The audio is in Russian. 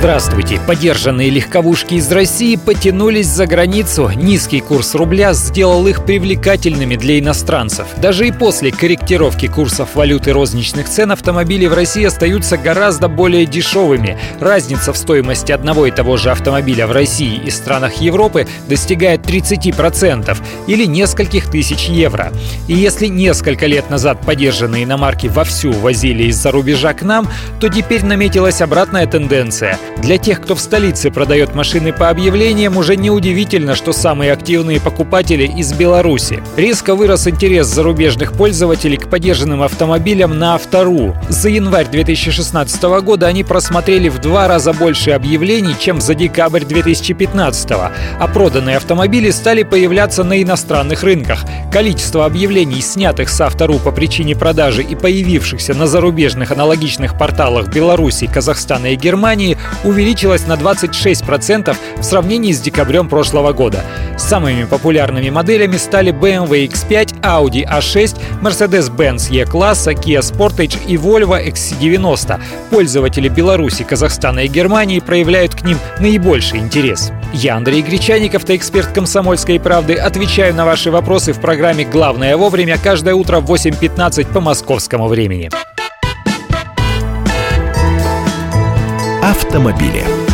Здравствуйте! Подержанные легковушки из России потянулись за границу. Низкий курс рубля сделал их привлекательными для иностранцев. Даже и после корректировки курсов валюты розничных цен автомобили в России остаются гораздо более дешевыми. Разница в стоимости одного и того же автомобиля в России и странах Европы достигает 30% или нескольких тысяч евро. И если несколько лет назад подержанные иномарки вовсю возили из-за рубежа к нам, то теперь наметилась обратная тенденция – для тех, кто в столице продает машины по объявлениям, уже неудивительно, что самые активные покупатели из Беларуси. Резко вырос интерес зарубежных пользователей к подержанным автомобилям на Автору. За январь 2016 года они просмотрели в два раза больше объявлений, чем за декабрь 2015, а проданные автомобили стали появляться на иностранных рынках. Количество объявлений, снятых с Автору по причине продажи и появившихся на зарубежных аналогичных порталах Беларуси, Казахстана и Германии, увеличилась на 26% в сравнении с декабрем прошлого года. Самыми популярными моделями стали BMW X5, Audi A6, Mercedes-Benz E-класса, Kia Sportage и Volvo XC90. Пользователи Беларуси, Казахстана и Германии проявляют к ним наибольший интерес. Я, Андрей Гречаников, эксперт «Комсомольской правды». Отвечаю на ваши вопросы в программе «Главное вовремя» каждое утро в 8.15 по московскому времени. Автомобили.